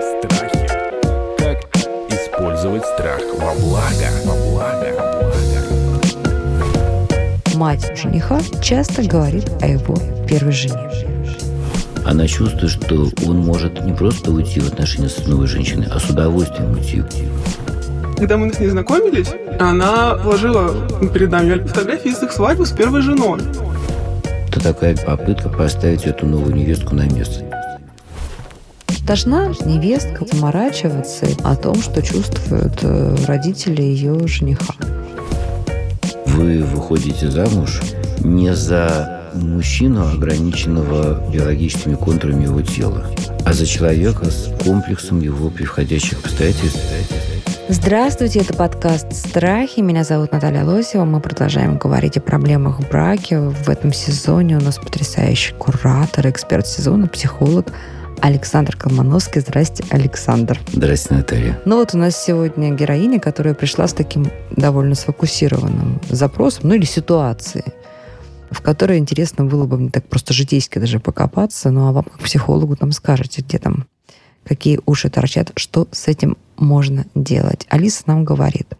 Страхи. Как использовать страх во благо? Во благо. Мать жениха часто говорит о его первой жене. Она чувствует, что он может не просто уйти в отношения с новой женщиной, а с удовольствием уйти. Когда мы с ней знакомились, она положила перед нами фотографии из их свадьбы с первой женой. Это такая попытка поставить эту новую невестку на место. Должна невестка заморачиваться о том, что чувствуют э, родители ее жениха. Вы выходите замуж не за мужчину, ограниченного биологическими контурами его тела, а за человека с комплексом его превходящих обстоятельств. Здравствуйте, это подкаст «Страхи». Меня зовут Наталья Лосева. Мы продолжаем говорить о проблемах в браке. В этом сезоне у нас потрясающий куратор, эксперт сезона, психолог Александр Колмановский. Здрасте, Александр. Здрасте, Наталья. Ну вот у нас сегодня героиня, которая пришла с таким довольно сфокусированным запросом, ну или ситуацией, в которой интересно было бы мне так просто житейски даже покопаться, ну а вам как психологу там скажете, где там какие уши торчат, что с этим можно делать. Алиса нам говорит,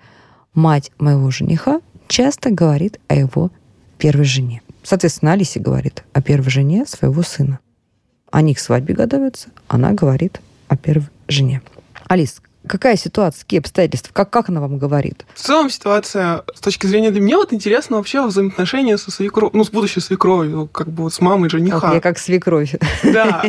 мать моего жениха часто говорит о его первой жене. Соответственно, Алисе говорит о первой жене своего сына. Они к свадьбе готовятся, она говорит о первой жене. Алис, какая ситуация, какие обстоятельства, как, как она вам говорит? В целом ситуация, с точки зрения для меня, вот интересно вообще взаимоотношения со свекровью, ну, с будущей свекровью, как бы вот с мамой жениха. Ох, я как свекровь. Да.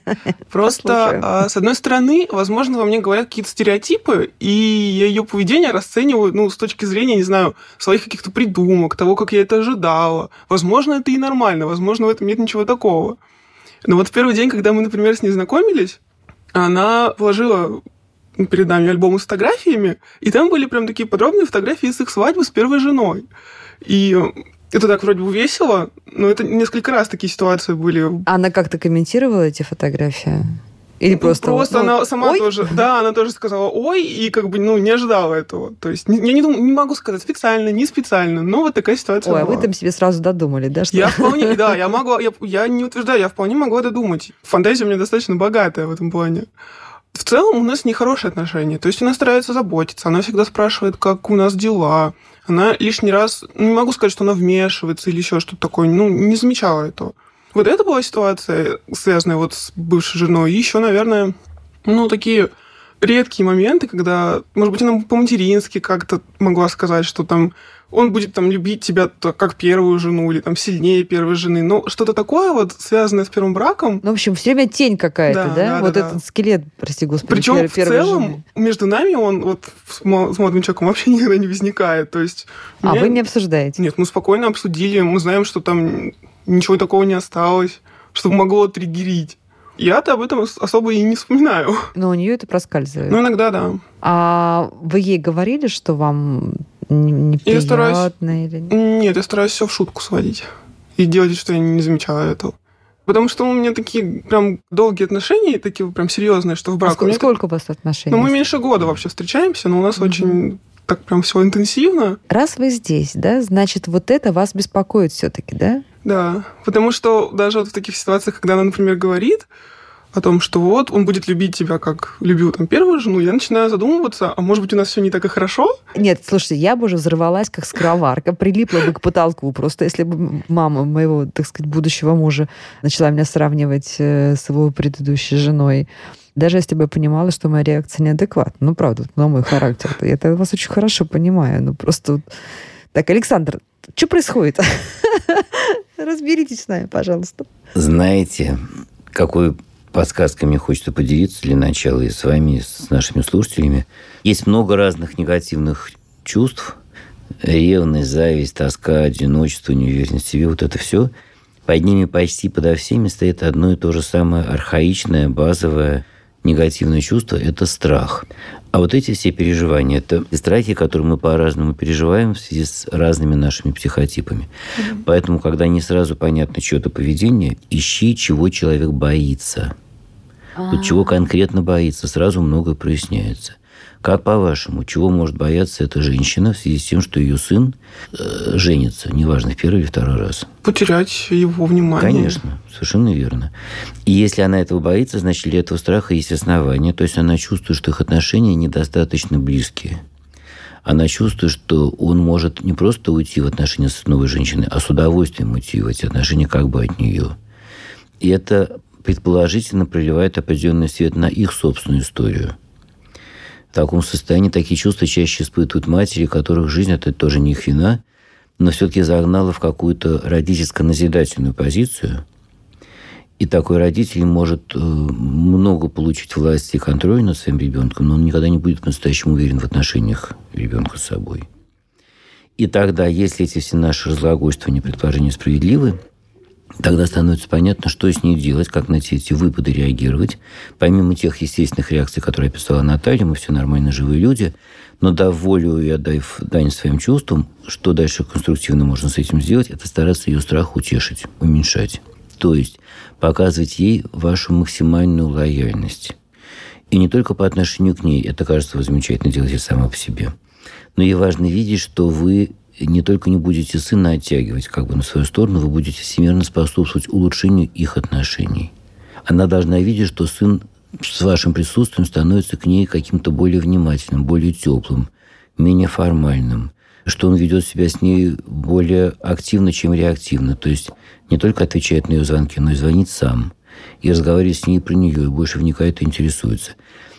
Просто, а, с одной стороны, возможно, во мне говорят какие-то стереотипы, и я ее поведение расцениваю, ну, с точки зрения, не знаю, своих каких-то придумок, того, как я это ожидала. Возможно, это и нормально, возможно, в этом нет ничего такого. Но вот в первый день, когда мы, например, с ней знакомились, она положила перед нами альбом с фотографиями, и там были прям такие подробные фотографии с их свадьбы с первой женой. И это так вроде бы весело, но это несколько раз такие ситуации были. Она как-то комментировала эти фотографии? Или Ну, просто... просто ну, она сама «Ой». тоже, да, она тоже сказала ой, и как бы, ну, не ожидала этого. То есть, я не, не могу сказать специально, не специально, но вот такая ситуация Ой, а была. вы там себе сразу додумали, да? Что... Я вполне, да, я могла, я, я не утверждаю, я вполне могла додумать. Фантазия у меня достаточно богатая в этом плане. В целом у нас нехорошие отношения. То есть она старается заботиться, она всегда спрашивает, как у нас дела. Она лишний раз, ну, не могу сказать, что она вмешивается или еще что-то такое, ну, не замечала этого. Вот это была ситуация, связанная вот с бывшей женой. Еще, наверное, ну, такие редкие моменты, когда, может быть, она по-матерински как-то могла сказать, что там он будет там любить тебя как первую жену или там сильнее первой жены. Но что-то такое вот, связанное с первым браком, Ну, в общем, все время тень какая-то, Да, да? да, вот да, этот да. скелет, прости господи, Причем пер- в целом жены. между нами он вот с мо- с молодым человеком вообще никогда не возникает. То есть А мне- вы не обсуждаете? Нет, мы спокойно обсудили, мы знаем, что там ничего такого не осталось, что могло триггерить. Я-то об этом ос- особо и не вспоминаю. Но у нее это проскальзывает. Ну, иногда да. А вы ей говорили, что вам н- Я стараюсь- неприятно или... Нет, я стараюсь все в шутку сводить. И делать, что я не замечала этого. Потому что у меня такие прям долгие отношения, такие прям серьезные, что в А брак. ск- у меня сколько у вас отношений? Ну, мы меньше года вообще встречаемся, но у нас Мгм. очень так прям все интенсивно. Раз вы здесь, да, значит, вот это вас беспокоит все-таки, да? Да, потому что даже вот в таких ситуациях, когда она, например, говорит о том, что вот он будет любить тебя, как любил там первую жену, я начинаю задумываться, а может быть у нас все не так и хорошо? Нет, слушайте, я бы уже взорвалась, как скороварка, прилипла бы к потолку. Просто если бы мама моего, так сказать, будущего мужа начала меня сравнивать э, с его предыдущей женой, даже если бы я понимала, что моя реакция неадекватна. Ну, правда, на мой характер. Я это вас очень хорошо понимаю. Ну, просто... вот- Так, Александр, что происходит? Разберитесь с нами, пожалуйста. Знаете, какой подсказкой мне хочется поделиться для начала и с вами, и с нашими слушателями. Есть много разных негативных чувств. Ревность, зависть, тоска, одиночество, неуверенность в себе. Вот это все. Под ними почти подо всеми стоит одно и то же самое архаичное, базовое негативное чувство – это страх. А вот эти все переживания – это страхи, которые мы по-разному переживаем в связи с разными нашими психотипами. Поэтому, когда не сразу понятно чье-то поведение, ищи, чего человек боится. Вот чего конкретно боится, сразу многое проясняется. Как по-вашему, чего может бояться эта женщина в связи с тем, что ее сын э, женится, неважно, в первый или второй раз? Потерять его внимание. Конечно, совершенно верно. И если она этого боится, значит, для этого страха есть основания. То есть она чувствует, что их отношения недостаточно близкие. Она чувствует, что он может не просто уйти в отношения с новой женщиной, а с удовольствием уйти в эти отношения как бы от нее. И это предположительно проливает определенный свет на их собственную историю – в таком состоянии такие чувства чаще испытывают матери, которых жизнь, это тоже не их вина, но все-таки загнала в какую-то родительско-назидательную позицию. И такой родитель может э, много получить власти и контроля над своим ребенком, но он никогда не будет по-настоящему уверен в отношениях ребенка с собой. И тогда, если эти все наши разглагольствования, предположения справедливы, Тогда становится понятно, что с ней делать, как на эти, выпады реагировать. Помимо тех естественных реакций, которые описала Наталья, мы все нормально живые люди, но дав волю и отдав дань своим чувствам, что дальше конструктивно можно с этим сделать, это стараться ее страх утешить, уменьшать. То есть показывать ей вашу максимальную лояльность. И не только по отношению к ней, это кажется вы замечательно делаете сама по себе, но и важно видеть, что вы не только не будете сына оттягивать как бы на свою сторону, вы будете всемирно способствовать улучшению их отношений. Она должна видеть, что сын с вашим присутствием становится к ней каким-то более внимательным, более теплым, менее формальным, что он ведет себя с ней более активно, чем реактивно. То есть не только отвечает на ее звонки, но и звонит сам. И разговаривает с ней про нее, и больше вникает и интересуется.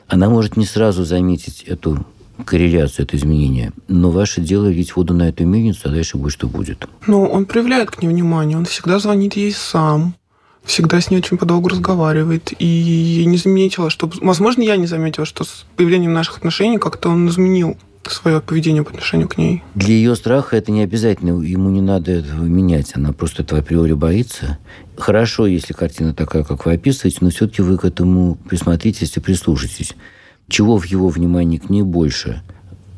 Она может не сразу заметить эту корреляцию, это изменение. Но ваше дело лить воду на эту мельницу, а дальше будет, что будет. Ну, он проявляет к ней внимание, он всегда звонит ей сам, всегда с ней очень подолгу разговаривает. И я не заметила, что... Возможно, я не заметила, что с появлением наших отношений как-то он изменил свое поведение по отношению к ней. Для ее страха это не обязательно, ему не надо этого менять, она просто этого априори боится. Хорошо, если картина такая, как вы описываете, но все-таки вы к этому присмотритесь и прислушайтесь чего в его внимании к ней больше?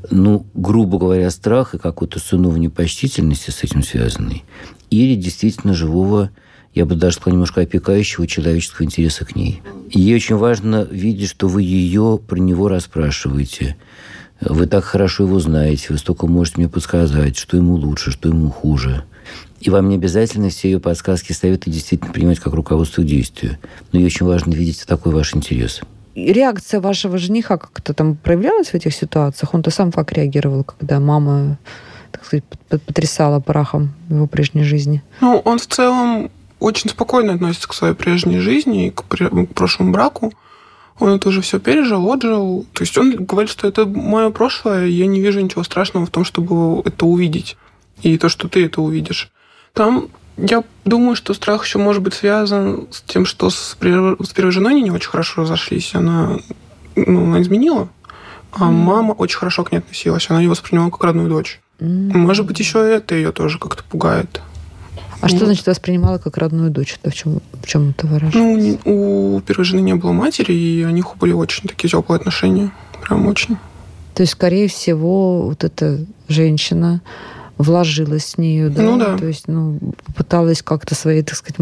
Ну, грубо говоря, страх и какой-то сынов непочтительности с этим связанный. Или действительно живого, я бы даже сказал, немножко опекающего человеческого интереса к ней. И ей очень важно видеть, что вы ее про него расспрашиваете. Вы так хорошо его знаете, вы столько можете мне подсказать, что ему лучше, что ему хуже. И вам не обязательно все ее подсказки, советы действительно принимать как руководство к действию. Но ей очень важно видеть такой ваш интерес – реакция вашего жениха как-то там проявлялась в этих ситуациях? Он-то сам как реагировал, когда мама, так сказать, потрясала прахом его прежней жизни? Ну, он в целом очень спокойно относится к своей прежней жизни и к, к прошлому браку. Он это уже все пережил, отжил. То есть он говорит, что это мое прошлое, я не вижу ничего страшного в том, чтобы это увидеть. И то, что ты это увидишь. Там я думаю, что страх еще может быть связан с тем, что с, с первой женой они не очень хорошо разошлись. Она, ну, она изменила, а mm. мама очень хорошо к ней относилась. Она ее воспринимала как родную дочь. Mm. Может быть, еще это ее тоже как-то пугает. А что значит воспринимала как родную дочь? Это в чем, в чем это выражается? Ну, у первой жены не было матери, и у них были очень такие теплые отношения. Прям очень. То есть, скорее всего, вот эта женщина, вложилась в нее, да, ну, да. то есть, ну, пыталась как-то своей, так сказать,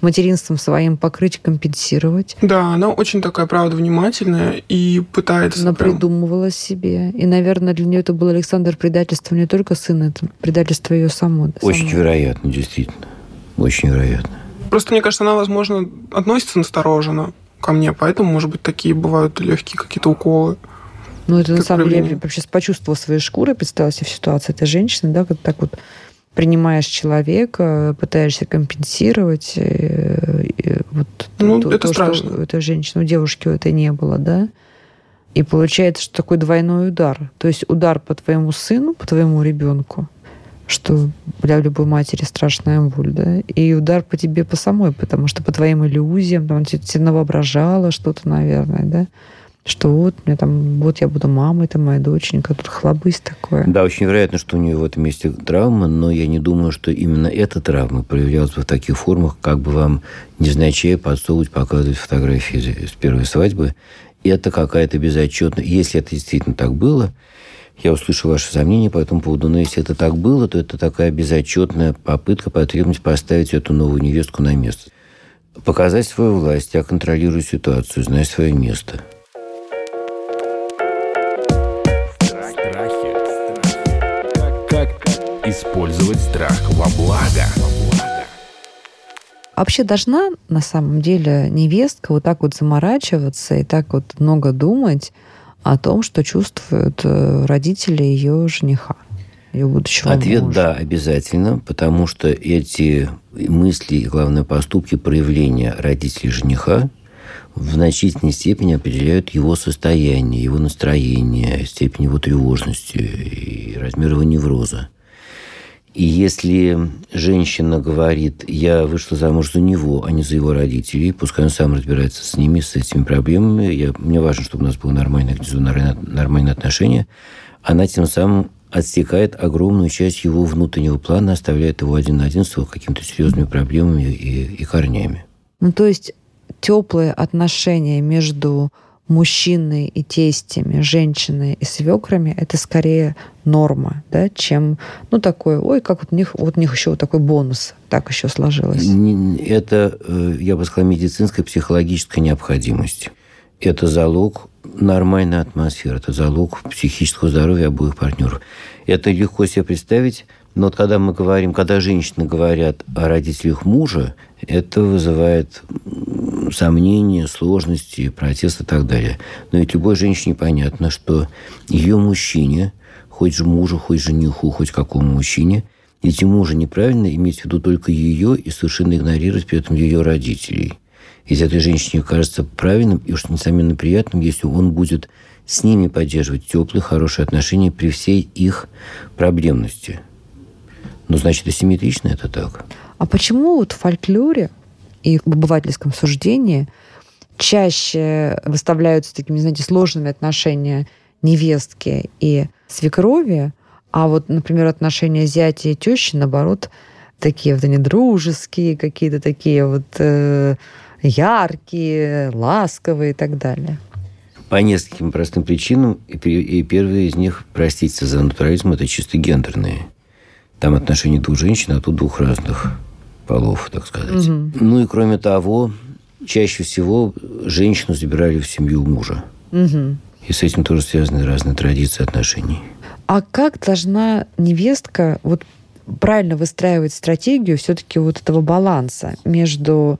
материнством своим покрыть, компенсировать. Да, она очень такая, правда, внимательная и пытается... Она прям... придумывала себе. И, наверное, для нее это был Александр предательство не только сына, это предательство ее само. Очень само. вероятно, действительно. Очень вероятно. Просто, мне кажется, она, возможно, относится настороженно ко мне, поэтому, может быть, такие бывают легкие какие-то уколы. Ну, это на самом деле я вообще почувствовала своей шкурой, представила себе в ситуации этой женщины, да, как так вот принимаешь человека, пытаешься компенсировать. Э, и вот ну, то, это то, страшно. Что у этой женщины, у девушки это не было, да. И получается, что такой двойной удар. То есть удар по твоему сыну, по твоему ребенку, что для любой матери страшная боль, да, и удар по тебе по самой, потому что по твоим иллюзиям, там, ты, ты навоображала что-то, наверное, да что вот, мне там, вот я буду мамой, это моя доченька, тут хлобысь такое. Да, очень вероятно, что у нее в этом месте травма, но я не думаю, что именно эта травма проявлялась бы в таких формах, как бы вам незначай подсовывать, показывать фотографии с первой свадьбы. Это какая-то безотчетная... Если это действительно так было, я услышал ваши сомнения по этому поводу, но если это так было, то это такая безотчетная попытка, потребность поставить эту новую невестку на место. Показать свою власть, я контролирую ситуацию, знаю свое место – Использовать страх во благо. Вообще должна на самом деле невестка вот так вот заморачиваться и так вот много думать о том, что чувствуют э, родители ее жениха, ее будущего Ответ мужа. да, обязательно, потому что эти мысли и, главное, поступки, проявления родителей жениха в значительной степени определяют его состояние, его настроение, степень его тревожности и размер его невроза. И если женщина говорит, я вышла замуж за него, а не за его родителей, пускай он сам разбирается с ними, с этими проблемами, я, мне важно, чтобы у нас было нормальное, нормальное отношение, она тем самым отсекает огромную часть его внутреннего плана, оставляет его один на один с его какими-то серьезными проблемами и, и корнями. Ну, то есть теплые отношения между мужчиной и тестями, женщиной и свекрами, это скорее норма, да, чем, ну, такое, ой, как вот у них, вот у них еще вот такой бонус, так еще сложилось. Это, э, я бы сказала, медицинская, психологическая необходимость. Это залог нормальной атмосферы, это залог психического здоровья обоих партнеров. Это легко себе представить, но вот когда мы говорим, когда женщины говорят о родителях мужа, это вызывает сомнения, сложности, протест и так далее. Но ведь любой женщине понятно, что ее мужчине, хоть же мужу, хоть жениху, хоть какому мужчине, ему же неправильно иметь в виду только ее и совершенно игнорировать при этом ее родителей. Ведь этой женщине кажется правильным и уж несомненно приятным, если он будет с ними поддерживать теплые, хорошие отношения при всей их проблемности. Ну, значит, асимметрично это так. А почему вот в фольклоре и в обывательском суждении чаще выставляются такими, знаете, сложными отношения невестки и свекрови, а вот, например, отношения зятя и тещи, наоборот, такие вот они дружеские, какие-то такие вот э, яркие, ласковые и так далее. По нескольким простым причинам. И, и первые из них, простите за натурализм, это чисто гендерные. Там отношения двух женщин, а тут двух разных полов, так сказать. Угу. Ну и кроме того, чаще всего женщину забирали в семью мужа. Угу. И с этим тоже связаны разные традиции отношений. А как должна невестка вот правильно выстраивать стратегию все-таки вот этого баланса между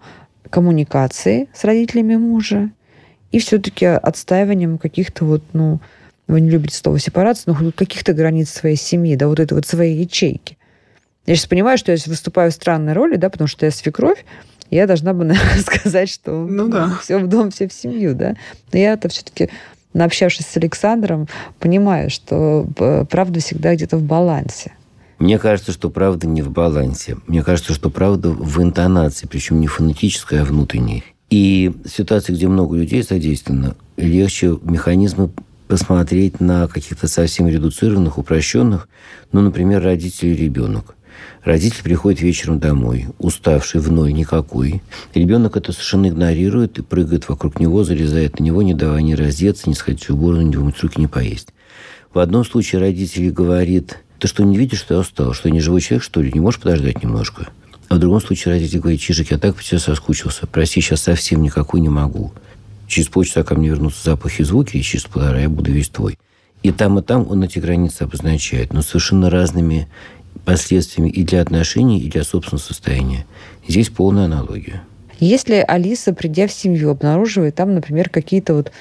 коммуникацией с родителями мужа и все-таки отстаиванием каких-то вот, ну, вы не любите слово сепарация, но каких-то границ своей семьи, да, вот этой вот своей ячейки. Я сейчас понимаю, что я выступаю в странной роли, да, потому что я свекровь, я должна бы наверное, сказать, что ну, да. все в дом, все в семью, да. Но я это все-таки, наобщавшись с Александром, понимаю, что э, правда всегда где-то в балансе. Мне кажется, что правда не в балансе. Мне кажется, что правда в интонации, причем не фонетической, а внутренней. И в ситуации, где много людей задействовано, легче механизмы посмотреть на каких-то совсем редуцированных, упрощенных, ну, например, родители и ребенок. Родитель приходит вечером домой, уставший в ноль никакой. Ребенок это совершенно игнорирует и прыгает вокруг него, залезает на него, не давая ни раздеться, ни сходить в уборную, ни вымыть руки, ни поесть. В одном случае родитель говорит, ты что, не видишь, что я устал? Что я не живой человек, что ли? Не можешь подождать немножко? А в другом случае родитель говорит, Чижик, я так по тебе соскучился. Прости, сейчас совсем никакой не могу. Через полчаса ко мне вернутся запахи звуки, и через полтора я буду весь твой. И там, и там он эти границы обозначает, но совершенно разными последствиями и для отношений, и для собственного состояния. Здесь полная аналогия. Если Алиса, придя в семью, обнаруживает там, например, какие-то вот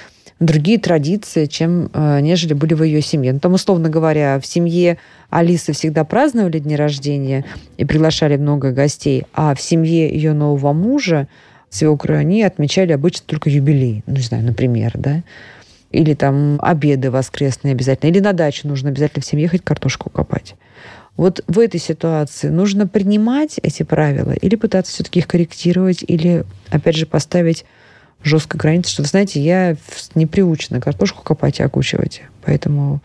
другие традиции, чем э, нежели были в ее семье. Ну, там, условно говоря, в семье Алисы всегда праздновали дни рождения и приглашали много гостей, а в семье ее нового мужа, свекры, они отмечали обычно только юбилей. Ну, не знаю, например, да? Или там обеды воскресные обязательно. Или на дачу нужно обязательно всем ехать картошку копать. Вот в этой ситуации нужно принимать эти правила или пытаться все-таки их корректировать, или, опять же, поставить жесткой границы, что, вы знаете, я не приучена картошку копать и окучивать. Поэтому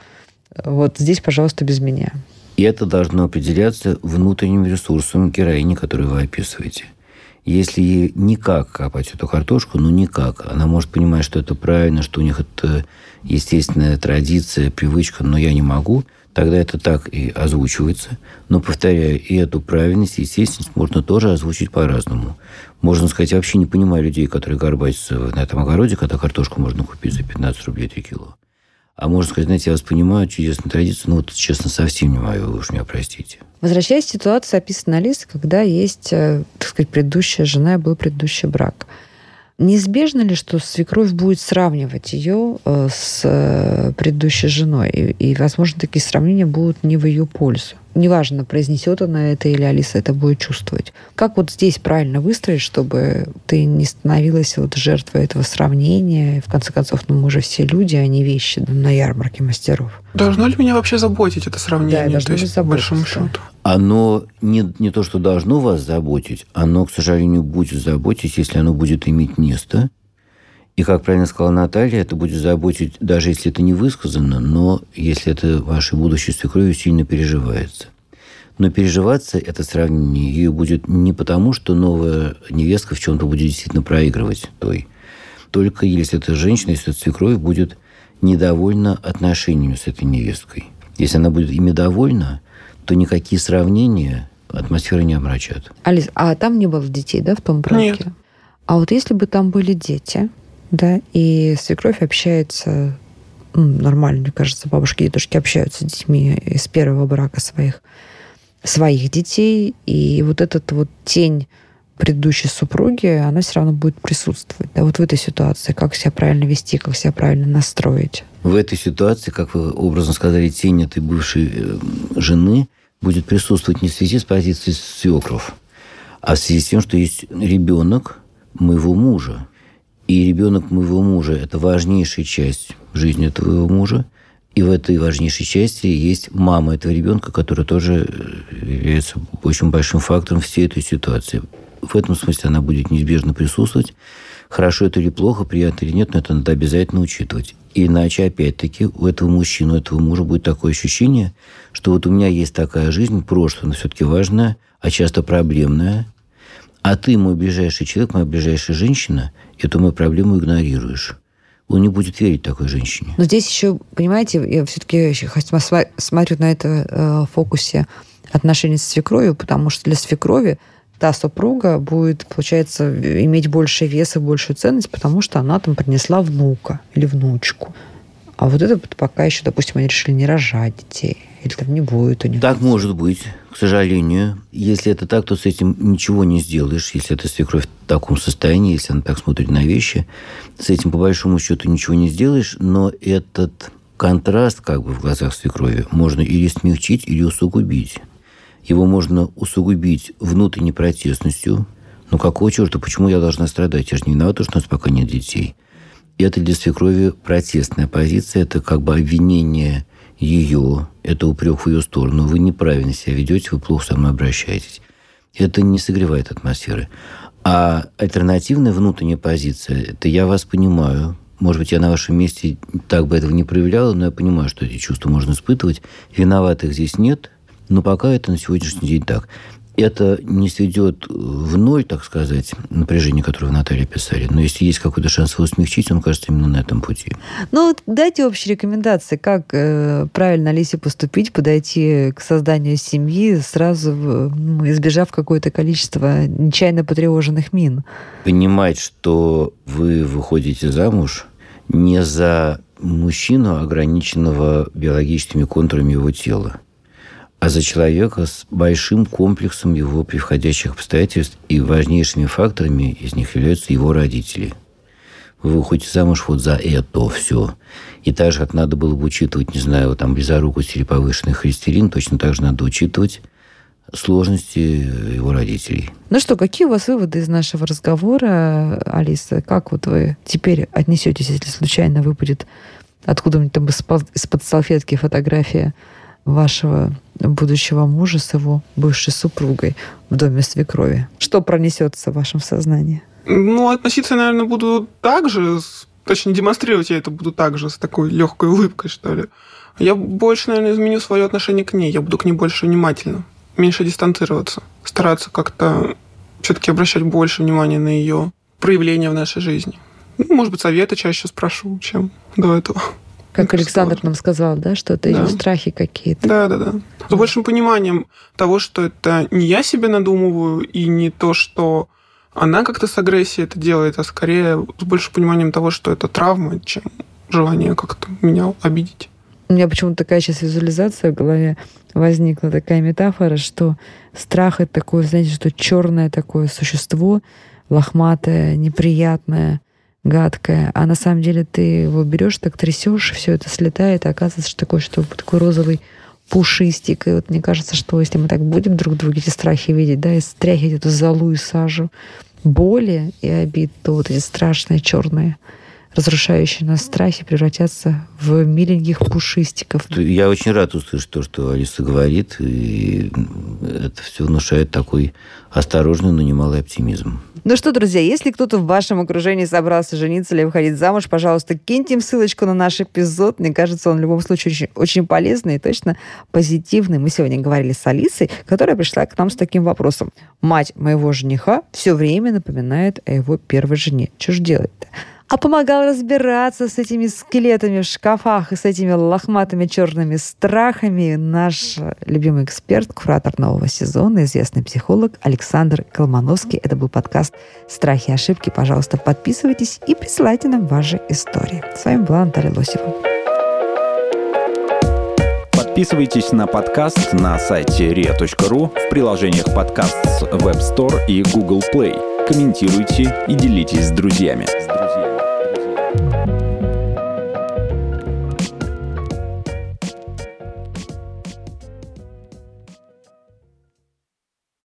э, вот здесь, пожалуйста, без меня. И это должно определяться внутренним ресурсом героини, которую вы описываете. Если никак копать эту картошку, ну никак. Она может понимать, что это правильно, что у них это естественная традиция, привычка, но я не могу – тогда это так и озвучивается. Но, повторяю, и эту правильность естественность можно тоже озвучить по-разному. Можно сказать, я вообще не понимаю людей, которые горбатятся на этом огороде, когда картошку можно купить за 15 рублей 3 кило. А можно сказать, знаете, я вас понимаю, чудесная традиция, но вот, честно, совсем не мое, вы уж меня простите. Возвращаясь к ситуации, описанной Алисой, когда есть, э, так сказать, предыдущая жена и был предыдущий брак. Неизбежно ли, что свекровь будет сравнивать ее э, с э, предыдущей женой? И, и, возможно, такие сравнения будут не в ее пользу. Неважно, произнесет она это или Алиса это будет чувствовать. Как вот здесь правильно выстроить, чтобы ты не становилась вот жертвой этого сравнения? И в конце концов, ну мы же все люди, а не вещи на ярмарке мастеров. Должно ли меня вообще заботить это сравнение? Да, должно то есть, по большому счету. Оно не, не то, что должно вас заботить, оно, к сожалению, будет заботить, если оно будет иметь место. И, как правильно сказала Наталья, это будет заботить, даже если это не высказано, но если это вашей будущей свекровью сильно переживается. Но переживаться это сравнение ее будет не потому, что новая невестка в чем-то будет действительно проигрывать той. Только если эта женщина, если эта свекровь будет недовольна отношениями с этой невесткой. Если она будет ими довольна, то никакие сравнения атмосферы не омрачат. Алис, а там не было детей, да, в том браке? Нет. А вот если бы там были дети, да, и свекровь общается м, нормально, мне кажется, бабушки и дедушки общаются с детьми из первого брака своих, своих детей, и вот этот вот тень предыдущей супруги, она все равно будет присутствовать. Да, вот в этой ситуации, как себя правильно вести, как себя правильно настроить. В этой ситуации, как вы образно сказали, тень этой бывшей э, жены будет присутствовать не в связи с позицией свекров, а в связи с тем, что есть ребенок моего мужа. И ребенок моего мужа – это важнейшая часть жизни твоего мужа. И в этой важнейшей части есть мама этого ребенка, которая тоже э, является очень большим фактором всей этой ситуации. В этом смысле она будет неизбежно присутствовать. Хорошо это или плохо, приятно или нет, но это надо обязательно учитывать. Иначе, опять-таки, у этого мужчины, у этого мужа будет такое ощущение, что вот у меня есть такая жизнь, прошлое, но все-таки важная, а часто проблемная, а ты, мой ближайший человек, моя ближайшая женщина, эту мою проблему игнорируешь. Он не будет верить такой женщине. Но здесь еще, понимаете, я все-таки смотрю на это э, в фокусе отношений с свекровью, потому что для свекрови та супруга будет, получается, иметь больше вес и большую ценность, потому что она там принесла внука или внучку. А вот это пока еще, допустим, они решили не рожать детей. Или там не будет у них. Так может быть, к сожалению. Если это так, то с этим ничего не сделаешь. Если эта свекровь в таком состоянии, если она так смотрит на вещи, с этим по большому счету ничего не сделаешь. Но этот контраст как бы в глазах свекрови можно или смягчить, или усугубить. Его можно усугубить внутренней протестностью. Ну, какого черта? Почему я должна страдать? Я же не виновата, что у нас пока нет детей. И это для свекрови протестная позиция. Это как бы обвинение ее, это упрек в ее сторону. Вы неправильно себя ведете, вы плохо со мной обращаетесь. Это не согревает атмосферы. А альтернативная внутренняя позиция, это я вас понимаю, может быть, я на вашем месте так бы этого не проявляла, но я понимаю, что эти чувства можно испытывать. Виноватых здесь нет, но пока это на сегодняшний день так. Это не сведет в ноль, так сказать, напряжение, которое вы, Наталья, писали. Но если есть какой-то шанс его смягчить, он кажется именно на этом пути. Ну, вот дайте общие рекомендации, как э, правильно Алисе поступить, подойти к созданию семьи, сразу ну, избежав какое-то количество нечаянно потревоженных мин. Понимать, что вы выходите замуж не за мужчину, ограниченного биологическими контурами его тела, а за человека с большим комплексом его превходящих обстоятельств, и важнейшими факторами из них являются его родители. Вы выходите замуж вот за это все. И так же, как надо было бы учитывать, не знаю, там, близорукость или повышенный холестерин, точно так же надо учитывать сложности его родителей. Ну что, какие у вас выводы из нашего разговора, Алиса? Как вот вы теперь отнесетесь, если случайно выпадет откуда-нибудь там из-под салфетки фотография вашего будущего мужа с его бывшей супругой в доме свекрови? Что пронесется в вашем сознании? Ну, относиться, наверное, буду так же, точнее, демонстрировать я это буду так же, с такой легкой улыбкой, что ли. Я больше, наверное, изменю свое отношение к ней. Я буду к ней больше внимательно, меньше дистанцироваться, стараться как-то все-таки обращать больше внимания на ее проявления в нашей жизни. Ну, может быть, советы чаще спрошу, чем до этого. Как Александр нам сказал, да, что это да. ее страхи какие-то. Да, да, да. С большим пониманием того, что это не я себе надумываю, и не то, что она как-то с агрессией это делает, а скорее с большим пониманием того, что это травма, чем желание как-то меня обидеть. У меня почему-то такая сейчас визуализация в голове возникла, такая метафора, что страх — это такое, знаете, что черное такое существо, лохматое, неприятное, гадкое, а на самом деле ты его берешь, так трясешь, все это слетает, и оказывается, что такое, что такой розовый пушистик. И вот мне кажется, что если мы так будем друг друга эти страхи видеть, да, и стряхивать эту залу и сажу боли и обид, то вот эти страшные черные разрушающие нас страхи превратятся в миленьких пушистиков. Я очень рад услышать то, что Алиса говорит, и это все внушает такой осторожный, но немалый оптимизм. Ну что, друзья, если кто-то в вашем окружении собрался жениться или выходить замуж, пожалуйста, киньте им ссылочку на наш эпизод. Мне кажется, он в любом случае очень, очень полезный и точно позитивный. Мы сегодня говорили с Алисой, которая пришла к нам с таким вопросом. Мать моего жениха все время напоминает о его первой жене. Что же делать-то? А помогал разбираться с этими скелетами в шкафах и с этими лохматыми черными страхами наш любимый эксперт, куратор нового сезона, известный психолог Александр Колмановский. Это был подкаст «Страхи и ошибки». Пожалуйста, подписывайтесь и присылайте нам ваши истории. С вами была Наталья Лосева. Подписывайтесь на подкаст на сайте ria.ru в приложениях подкаст с Web Store и Google Play. Комментируйте и делитесь с друзьями.